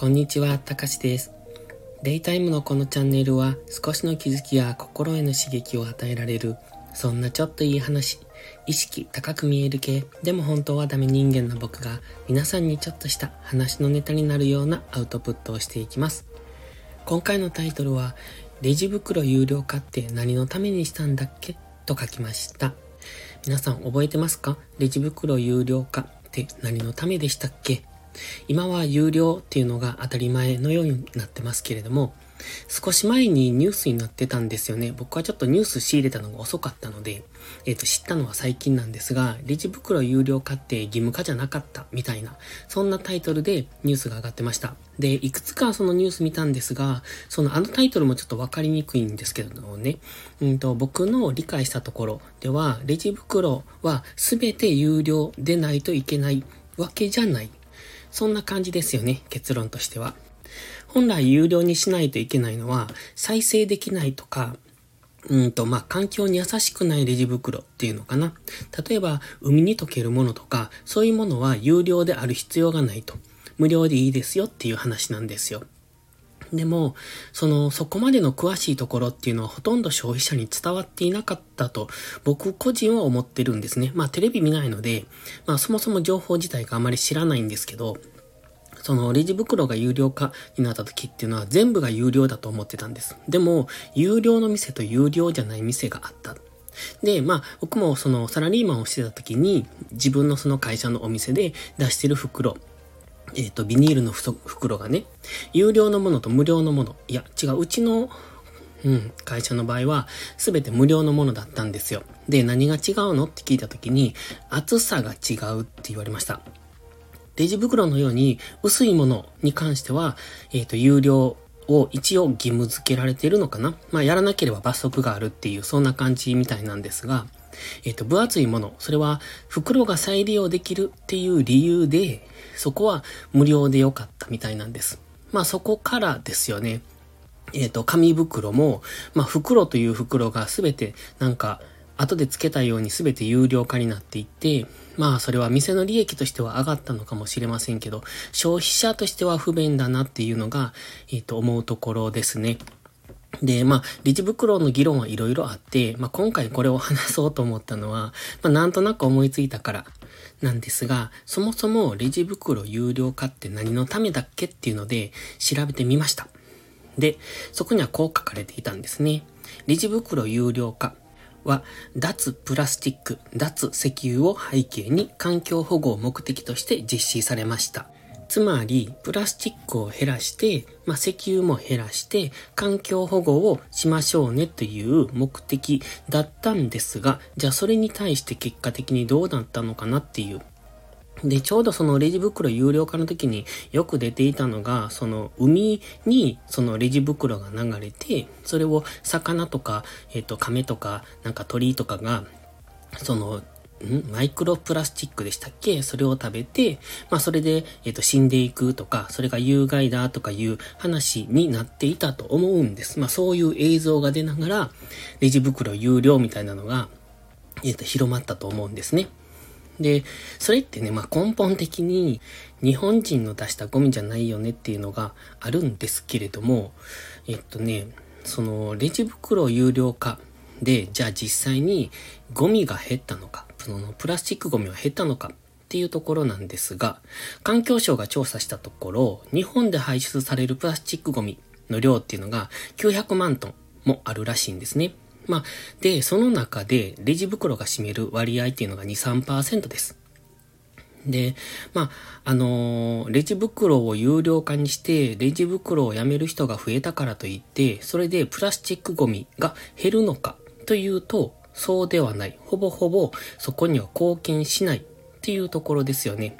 こんにちは、たかしです。デイタイムのこのチャンネルは少しの気づきや心への刺激を与えられる、そんなちょっといい話、意識高く見える系、でも本当はダメ人間の僕が皆さんにちょっとした話のネタになるようなアウトプットをしていきます。今回のタイトルは、レジ袋有料化って何のためにしたんだっけ？と書きました。皆さん覚えてますか？レジ袋有料化って何のためでしたっけ？今は有料っていうのが当たり前のようになってますけれども、少し前にニュースになってたんですよね。僕はちょっとニュース仕入れたのが遅かったので、えっ、ー、と、知ったのは最近なんですが、レジ袋有料化って義務化じゃなかったみたいな、そんなタイトルでニュースが上がってました。で、いくつかそのニュース見たんですが、そのあのタイトルもちょっとわかりにくいんですけどもね、うんと、僕の理解したところでは、レジ袋は全て有料でないといけないわけじゃない。そんな感じですよね、結論としては。本来有料にしないといけないのは、再生できないとか、うんと、まあ、環境に優しくないレジ袋っていうのかな。例えば、海に溶けるものとか、そういうものは有料である必要がないと。無料でいいですよっていう話なんですよ。でも、その、そこまでの詳しいところっていうのはほとんど消費者に伝わっていなかったと、僕個人は思ってるんですね。まあ、テレビ見ないので、まあ、そもそも情報自体があまり知らないんですけど、そのレジ袋が有料化になった時っていうのは全部が有料だと思ってたんです。でも、有料の店と有料じゃない店があった。で、まあ、僕もそのサラリーマンをしてた時に、自分のその会社のお店で出してる袋、えっ、ー、と、ビニールの袋がね、有料のものと無料のもの、いや、違う、うちの、うん、会社の場合は、すべて無料のものだったんですよ。で、何が違うのって聞いたときに、厚さが違うって言われました。レジ袋のように薄いものに関しては、えっ、ー、と、有料を一応義務付けられているのかなまあ、やらなければ罰則があるっていう、そんな感じみたいなんですが、えっ、ー、と、分厚いもの、それは袋が再利用できるっていう理由で、そこは無料でよかったみたいなんです。まあ、そこからですよね。えっ、ー、と、紙袋も、まあ、袋という袋がすべてなんか、後で付けたように全て有料化になっていって、まあそれは店の利益としては上がったのかもしれませんけど、消費者としては不便だなっていうのが、えっ、ー、と思うところですね。で、まあ、レジ袋の議論はいろいろあって、まあ今回これを話そうと思ったのは、まあなんとなく思いついたからなんですが、そもそもレジ袋有料化って何のためだっけっていうので調べてみました。で、そこにはこう書かれていたんですね。レジ袋有料化。は、脱プラスチック、脱石油を背景に環境保護を目的として実施されました。つまり、プラスチックを減らして、まあ、石油も減らして、環境保護をしましょうねという目的だったんですが、じゃあそれに対して結果的にどうなったのかなっていう。で、ちょうどそのレジ袋有料化の時によく出ていたのが、その海にそのレジ袋が流れて、それを魚とか、えっ、ー、と、亀とか、なんか鳥とかが、その、ん？マイクロプラスチックでしたっけ？それを食べて、まあそれで、えっ、ー、と、死んでいくとか、それが有害だとかいう話になっていたと思うんです。まあそういう映像が出ながら、レジ袋有料みたいなのが、えっ、ー、と、広まったと思うんですね。で、それってね、まあ、根本的に日本人の出したゴミじゃないよねっていうのがあるんですけれども、えっとね、そのレジ袋有料化で、じゃあ実際にゴミが減ったのか、そのプラスチックゴミは減ったのかっていうところなんですが、環境省が調査したところ、日本で排出されるプラスチックゴミの量っていうのが900万トンもあるらしいんですね。まあ、で、その中で、レジ袋が占める割合っていうのが2、3%です。で、まあ、あのー、レジ袋を有料化にして、レジ袋をやめる人が増えたからといって、それでプラスチックゴミが減るのかというと、そうではない。ほぼほぼそこには貢献しないっていうところですよね。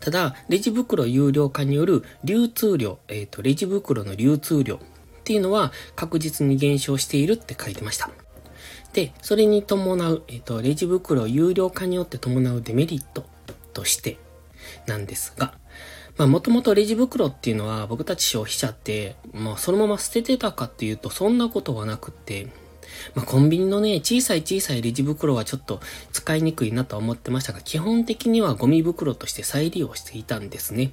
ただ、レジ袋有料化による流通量、えっ、ー、と、レジ袋の流通量っていうのは確実に減少しているって書いてました。で、それに伴う、えっ、と、レジ袋有料化によって伴うデメリットとしてなんですが、まあもともとレジ袋っていうのは僕たち消費者って、まあそのまま捨ててたかっていうとそんなことはなくって、まあコンビニのね、小さい小さいレジ袋はちょっと使いにくいなと思ってましたが、基本的にはゴミ袋として再利用していたんですね。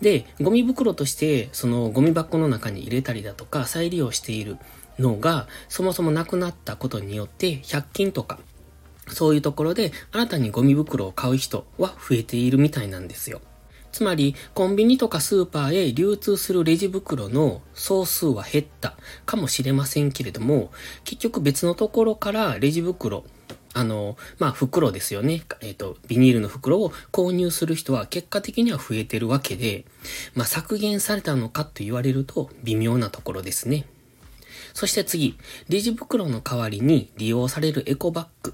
で、ゴミ袋として、そのゴミ箱の中に入れたりだとか、再利用しているのが、そもそもなくなったことによって、100均とか、そういうところで新たにゴミ袋を買う人は増えているみたいなんですよ。つまり、コンビニとかスーパーへ流通するレジ袋の総数は減ったかもしれませんけれども、結局別のところからレジ袋、あの、まあ、袋ですよね。えっ、ー、と、ビニールの袋を購入する人は結果的には増えてるわけで、まあ、削減されたのかと言われると微妙なところですね。そして次、レジ袋の代わりに利用されるエコバッグ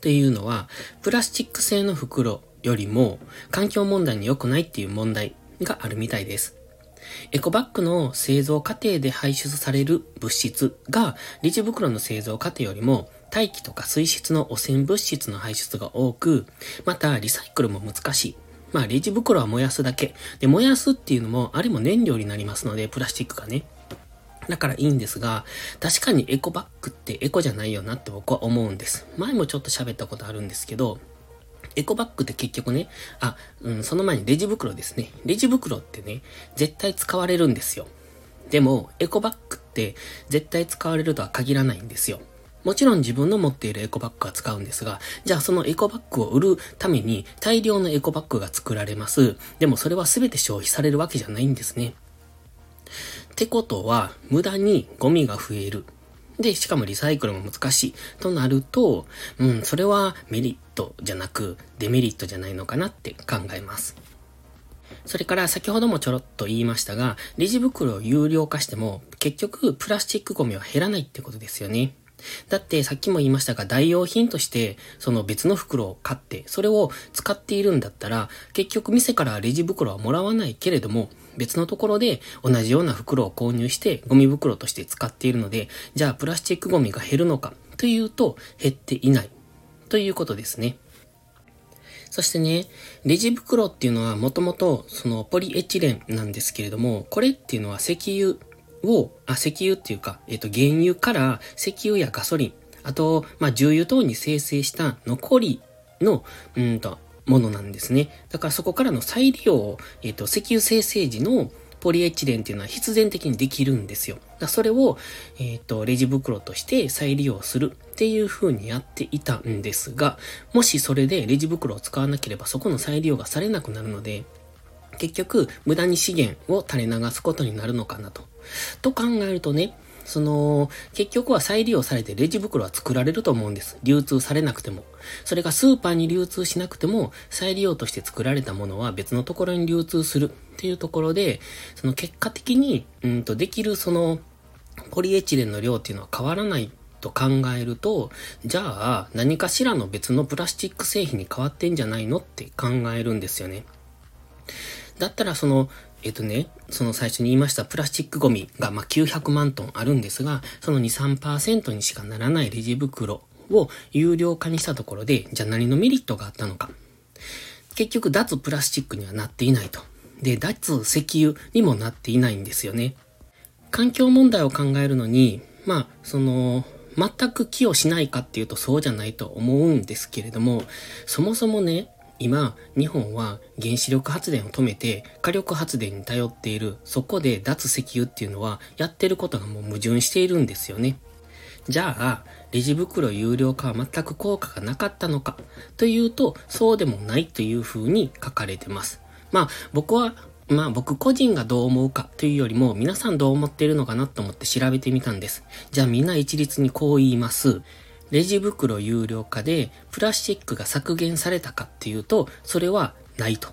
というのは、プラスチック製の袋よりも環境問題に良くないっていう問題があるみたいです。エコバッグの製造過程で排出される物質がレジ袋の製造過程よりも大気とか水質の汚染物質の排出が多く、またリサイクルも難しい。まあレジ袋は燃やすだけ。で、燃やすっていうのもあれも燃料になりますので、プラスチックがね。だからいいんですが、確かにエコバッグってエコじゃないよなって僕は思うんです。前もちょっと喋ったことあるんですけど、エコバッグって結局ね、あ、うん、その前にレジ袋ですね。レジ袋ってね、絶対使われるんですよ。でも、エコバッグって絶対使われるとは限らないんですよ。もちろん自分の持っているエコバッグは使うんですが、じゃあそのエコバッグを売るために大量のエコバッグが作られます。でもそれは全て消費されるわけじゃないんですね。ってことは、無駄にゴミが増える。で、しかもリサイクルも難しいとなると、うん、それはメリットじゃなくデメリットじゃないのかなって考えます。それから先ほどもちょろっと言いましたが、レジ袋を有料化しても結局プラスチックゴミは減らないってことですよね。だってさっきも言いましたが代用品としてその別の袋を買ってそれを使っているんだったら結局店からレジ袋はもらわないけれども別のところで同じような袋を購入してゴミ袋として使っているので、じゃあプラスチックゴミが減るのかというと減っていないということですね。そしてね、レジ袋っていうのはもともとそのポリエチレンなんですけれども、これっていうのは石油を、あ、石油っていうか、えっ、と、原油から石油やガソリン、あと、まあ、重油等に生成した残りの、うんと、ものなんですね。だからそこからの再利用を、えっ、ー、と、石油生成時のポリエチレンっていうのは必然的にできるんですよ。だそれを、えっ、ー、と、レジ袋として再利用するっていう風にやっていたんですが、もしそれでレジ袋を使わなければそこの再利用がされなくなるので、結局、無駄に資源を垂れ流すことになるのかなと。と考えるとね、その、結局は再利用されてレジ袋は作られると思うんです。流通されなくても。それがスーパーに流通しなくても、再利用として作られたものは別のところに流通するっていうところで、その結果的に、うんと、できるその、ポリエチレンの量っていうのは変わらないと考えると、じゃあ何かしらの別のプラスチック製品に変わってんじゃないのって考えるんですよね。だったらその、えっとね、その最初に言いましたプラスチックゴミがま900万トンあるんですが、その2、3%にしかならないレジ袋を有料化にしたところで、じゃあ何のメリットがあったのか。結局脱プラスチックにはなっていないと。で、脱石油にもなっていないんですよね。環境問題を考えるのに、まあ、その、全く寄与しないかっていうとそうじゃないと思うんですけれども、そもそもね、今、日本は原子力発電を止めて火力発電に頼っている、そこで脱石油っていうのはやってることがもう矛盾しているんですよね。じゃあ、レジ袋有料化は全く効果がなかったのかというと、そうでもないというふうに書かれてます。まあ、僕は、まあ僕個人がどう思うかというよりも皆さんどう思っているのかなと思って調べてみたんです。じゃあみんな一律にこう言います。レジ袋有料化でプラスチックが削減されたかっていうと、それはないと。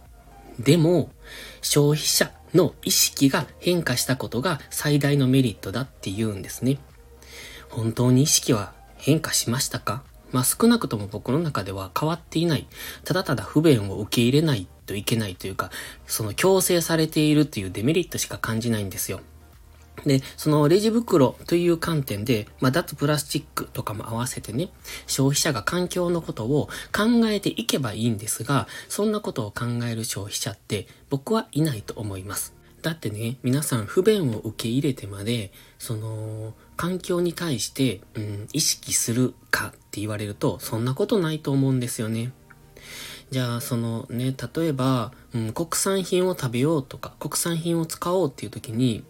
でも、消費者の意識が変化したことが最大のメリットだって言うんですね。本当に意識は変化しましたか？まあ少なくとも僕の中では変わっていない。ただただ不便を受け入れないといけないというか、その強制されているっていうデメリットしか感じないんですよ。で、そのレジ袋という観点で、まあ、脱プラスチックとかも合わせてね、消費者が環境のことを考えていけばいいんですが、そんなことを考える消費者って僕はいないと思います。だってね、皆さん不便を受け入れてまで、その、環境に対して、うん、意識するかって言われると、そんなことないと思うんですよね。じゃあ、そのね、例えば、うん、国産品を食べようとか、国産品を使おうっていう時に、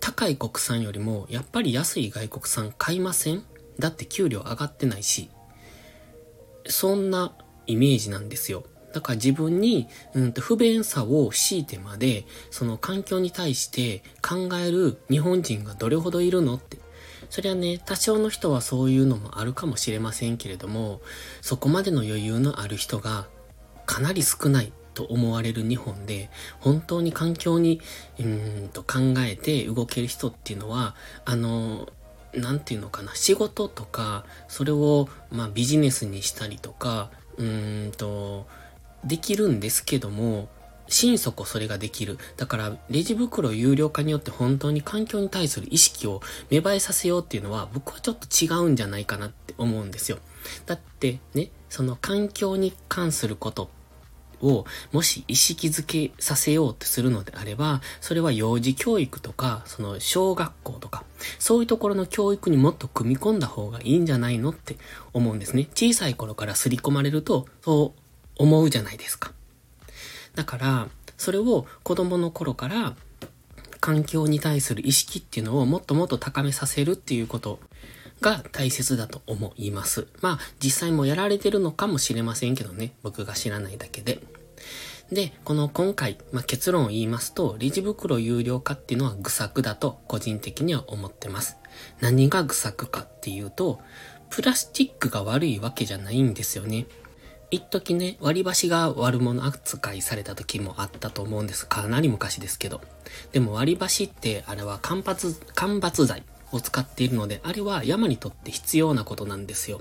高い国産よりも、やっぱり安い外国産買いません？だって給料上がってないし、そんなイメージなんですよ。だから自分に、うんと不便さを強いてまで、その環境に対して考える日本人がどれほどいるのって。そりゃね、多少の人はそういうのもあるかもしれませんけれども、そこまでの余裕のある人がかなり少ないと思われる日本で、本当に環境に、うんと考えて動ける人っていうのは、あの、なんていうのかな、仕事とか、それを、まあ、ビジネスにしたりとか、うんと、できるんですけども、心底それができる。だから、レジ袋有料化によって本当に環境に対する意識を芽生えさせようっていうのは、僕はちょっと違うんじゃないかなって思うんですよ。だってね、その環境に関することをもし意識づけさせようとするのであれば、それは幼児教育とか、その小学校とか、そういうところの教育にもっと組み込んだ方がいいんじゃないのって思うんですね。小さい頃から刷り込まれると、そう思うじゃないですか。だから、それを子供の頃から環境に対する意識っていうのをもっともっと高めさせるっていうことが大切だと思います。まあ、実際もやられてるのかもしれませんけどね。僕が知らないだけで。で、この今回、まあ、結論を言いますと、レジ袋有料化っていうのは愚策だと個人的には思ってます。何が愚策かっていうと、プラスチックが悪いわけじゃないんですよね。一時ね、割り箸が悪者扱いされた時もあったと思うんです。かなり昔ですけど。でも割り箸ってあれは間伐、間伐材を使っているので、あれは山にとって必要なことなんですよ。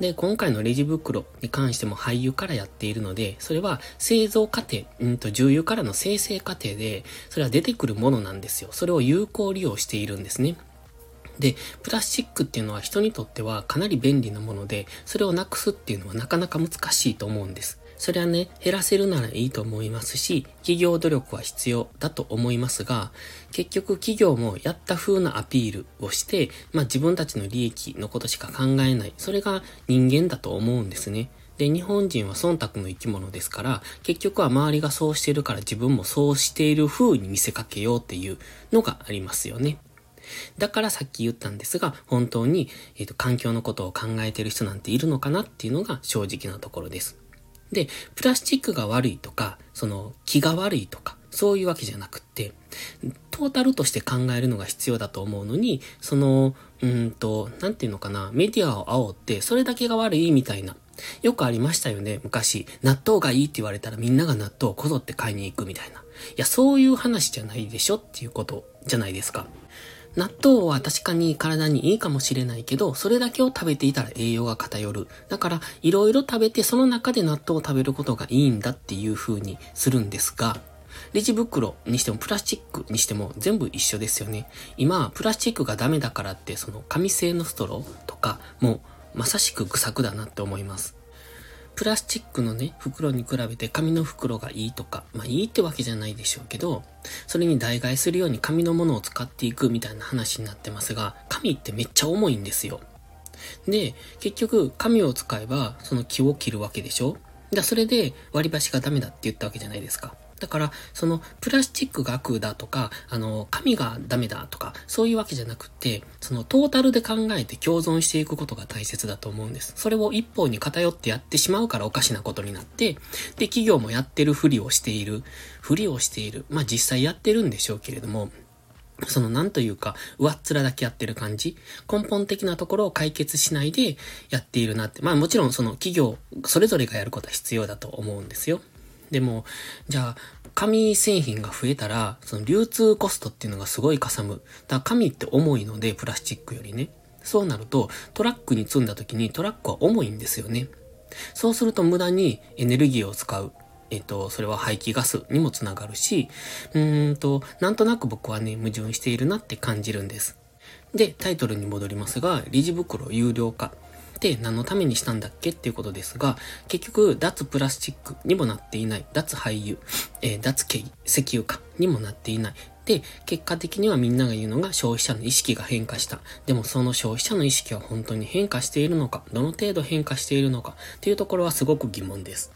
で、今回のレジ袋に関しても廃油からやっているので、それは製造過程、うんと重油からの生成過程で、それは出てくるものなんですよ。それを有効利用しているんですね。で、プラスチックっていうのは人にとってはかなり便利なもので、それをなくすっていうのはなかなか難しいと思うんです。それはね、減らせるならいいと思いますし、企業努力は必要だと思いますが、結局企業もやった風なアピールをして、まあ自分たちの利益のことしか考えない。それが人間だと思うんですね。で、日本人は忖度の生き物ですから、結局は周りがそうしてるから自分もそうしている風に見せかけようっていうのがありますよね。だからさっき言ったんですが、本当に、えっ、ー、と、環境のことを考えてる人なんているのかなっていうのが正直なところです。で、プラスチックが悪いとか、その気が悪いとか、そういうわけじゃなくって、トータルとして考えるのが必要だと思うのに、その、うんと、なんていうのかな、メディアを煽って、それだけが悪いみたいな。よくありましたよね、昔。納豆がいいって言われたらみんなが納豆をこぞって買いに行くみたいな。いや、そういう話じゃないでしょっていうことじゃないですか。納豆は確かに体にいいかもしれないけど、それだけを食べていたら栄養が偏る。だから、いろいろ食べてその中で納豆を食べることがいいんだっていう風にするんですが、レジ袋にしてもプラスチックにしても全部一緒ですよね。今は、プラスチックがダメだからって、その紙製のストローとかもうまさしく愚策だなって思います。プラスチックのね、袋に比べて紙の袋がいいとか、まあいいってわけじゃないでしょうけど、それに代替するように紙のものを使っていくみたいな話になってますが、紙ってめっちゃ重いんですよ。で、結局、紙を使えば、その木を切るわけでしょだそれで割り箸がダメだって言ったわけじゃないですか。だから、その、プラスチックが悪だとか、あの、紙がダメだとか、そういうわけじゃなくて、その、トータルで考えて共存していくことが大切だと思うんです。それを一方に偏ってやってしまうからおかしなことになって、で、企業もやってるふりをしている。ふりをしている。まあ、実際やってるんでしょうけれども、そのなんというか、上っ面だけやってる感じ根本的なところを解決しないでやっているなって。まあもちろんその企業、それぞれがやることは必要だと思うんですよ。でも、じゃあ、紙製品が増えたら、その流通コストっていうのがすごいかさむ。だから紙って重いので、プラスチックよりね。そうなると、トラックに積んだ時にトラックは重いんですよね。そうすると無駄にエネルギーを使う。えっと、それは排気ガスにもつながるし、うーんと、なんとなく僕はね、矛盾しているなって感じるんです。で、タイトルに戻りますが、レジ袋有料化。って何のためにしたんだっけ？っていうことですが、結局、脱プラスチックにもなっていない。脱廃油、えー、脱石油化にもなっていない。で、結果的にはみんなが言うのが消費者の意識が変化した。でもその消費者の意識は本当に変化しているのか、どの程度変化しているのか？っていうところはすごく疑問です。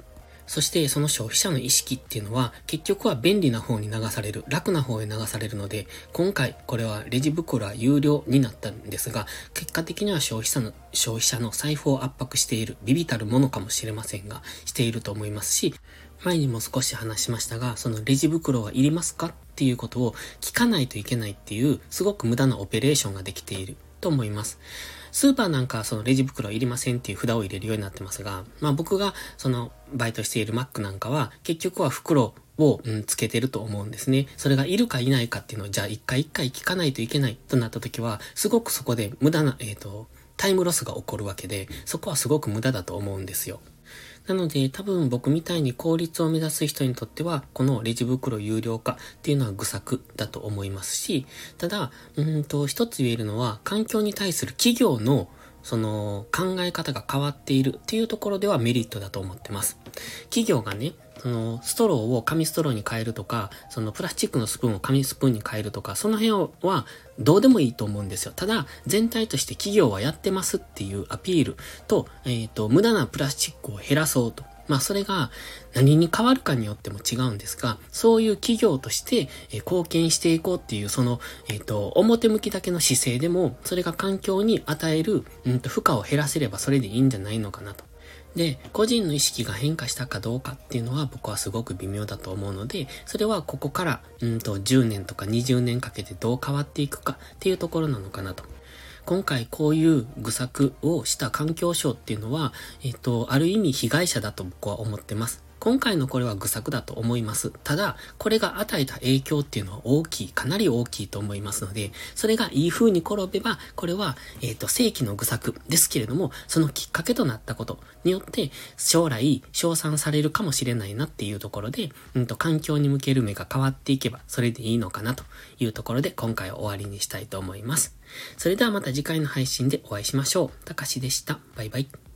そしてその消費者の意識っていうのは結局は便利な方に流される、楽な方へ流されるので、今回これはレジ袋は有料になったんですが、結果的には消費者の、消費者の財布を圧迫している、ビビたるものかもしれませんが、していると思いますし、前にも少し話しましたが、そのレジ袋はいりますかっていうことを聞かないといけないっていう、すごく無駄なオペレーションができていると思います。スーパーなんかはそのレジ袋いりませんっていう札を入れるようになってますが、まあ僕がそのバイトしているマックなんかは結局は袋を、うん、つけてると思うんですね。それがいるかいないかっていうのをじゃあ一回一回聞かないといけないとなった時は、すごくそこで無駄な、えっ、ー、と、タイムロスが起こるわけで、そこはすごく無駄だと思うんですよ。なので多分僕みたいに効率を目指す人にとっては、このレジ袋有料化っていうのは愚策だと思いますし、ただ、うんと一つ言えるのは、環境に対する企業のその考え方が変わっているっていうところではメリットだと思ってます。企業がね、そのストローを紙ストローに変えるとか、そのプラスチックのスプーンを紙スプーンに変えるとか、その辺はどうでもいいと思うんですよ。ただ、全体として企業はやってますっていうアピールと、えっ、ー、と、無駄なプラスチックを減らそうと。まあそれが何に変わるかによっても違うんですが、そういう企業として、貢献していこうっていうその、えっ、ー、と、表向きだけの姿勢でも、それが環境に与える、うんと、負荷を減らせればそれでいいんじゃないのかなと。で、個人の意識が変化したかどうかっていうのは僕はすごく微妙だと思うので、それはここから、うんと10年とか20年かけてどう変わっていくかっていうところなのかなと。今回こういう愚策をした環境省っていうのは、えっと、ある意味被害者だと僕は思ってます。今回のこれは愚策だと思います。ただ、これが与えた影響っていうのは大きい、かなり大きいと思いますので、それがいい風に転べば、これは、えっ、ー、と、正規の愚策ですけれども、そのきっかけとなったことによって、将来、称賛されるかもしれないなっていうところで、うんと、環境に向ける目が変わっていけば、それでいいのかなというところで、今回は終わりにしたいと思います。それではまた次回の配信でお会いしましょう。たかしでした。バイバイ。